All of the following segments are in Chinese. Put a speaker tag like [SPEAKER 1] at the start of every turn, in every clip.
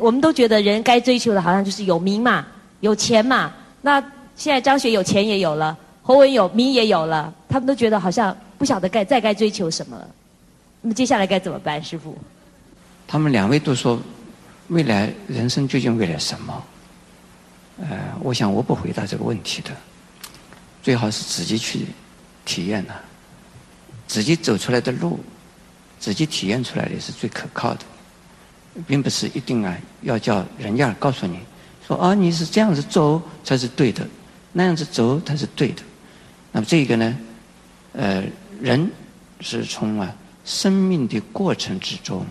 [SPEAKER 1] 我们都觉得人该追求的好像就是有名嘛，有钱嘛。那现在张学有钱也有了，侯文有名也有了，他们都觉得好像不晓得该再该追求什么了。那么接下来该怎么办，师傅？
[SPEAKER 2] 他们两位都说，未来人生究竟为了什么？呃，我想我不回答这个问题的，最好是自己去体验呐，自己走出来的路，自己体验出来的是最可靠的。并不是一定啊，要叫人家告诉你，说啊你是这样子走才是对的，那样子走才是对的。那么这个呢，呃，人是从啊生命的过程之中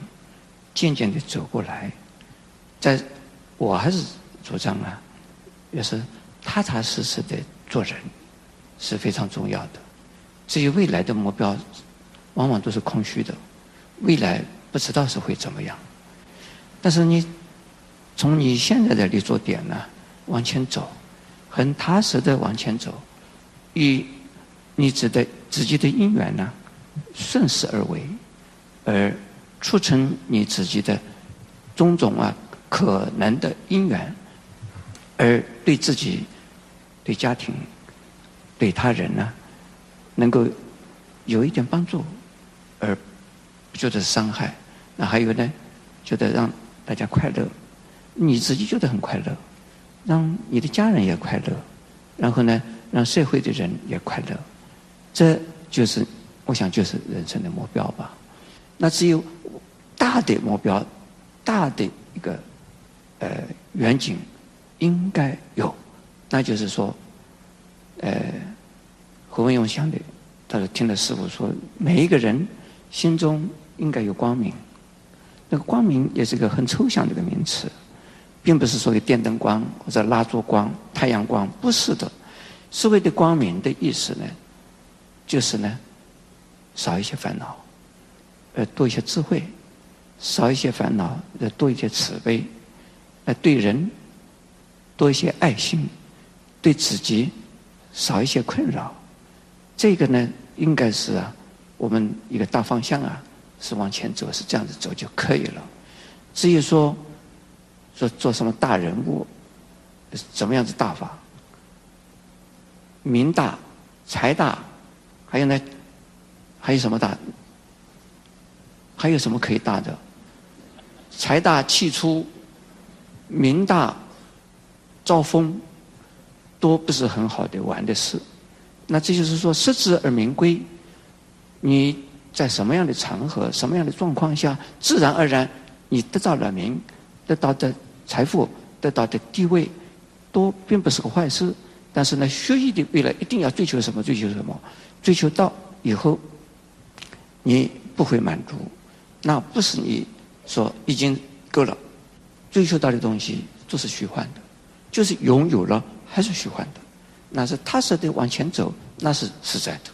[SPEAKER 2] 渐渐的走过来，在我还是主张啊，也是踏踏实实的做人是非常重要的。至于未来的目标，往往都是空虚的，未来不知道是会怎么样。但是你从你现在的立足点呢往前走，很踏实的往前走，与你自的自己的因缘呢顺势而为，而促成你自己的种种啊可能的因缘，而对自己、对家庭、对他人呢能够有一点帮助，而不觉得伤害。那还有呢，觉得让。大家快乐，你自己觉得很快乐，让你的家人也快乐，然后呢，让社会的人也快乐，这就是我想就是人生的目标吧。那只有大的目标、大的一个呃远景应该有，那就是说，呃，何文勇想的，他说听了师傅说，每一个人心中应该有光明。那个光明也是个很抽象的一个名词，并不是说有电灯光或者蜡烛光、太阳光，不是的。所谓的光明的意思呢，就是呢，少一些烦恼，呃，多一些智慧；少一些烦恼，呃，多一些慈悲；呃，对人多一些爱心，对自己少一些困扰。这个呢，应该是啊，我们一个大方向啊。是往前走，是这样子走就可以了。至于说说做什么大人物，怎么样子大法，名大、财大，还有呢，还有什么大？还有什么可以大的？财大气粗，名大招风，都不是很好的玩的事。那这就是说，失之而名归，你。在什么样的场合、什么样的状况下，自然而然，你得到了名，得到的财富、得到的地位，都并不是个坏事。但是呢，学习的未来一定要追求什么？追求什么？追求到以后，你不会满足，那不是你说已经够了。追求到的东西都是虚幻的，就是拥有了还是虚幻的。那是踏实的往前走，那是实在的。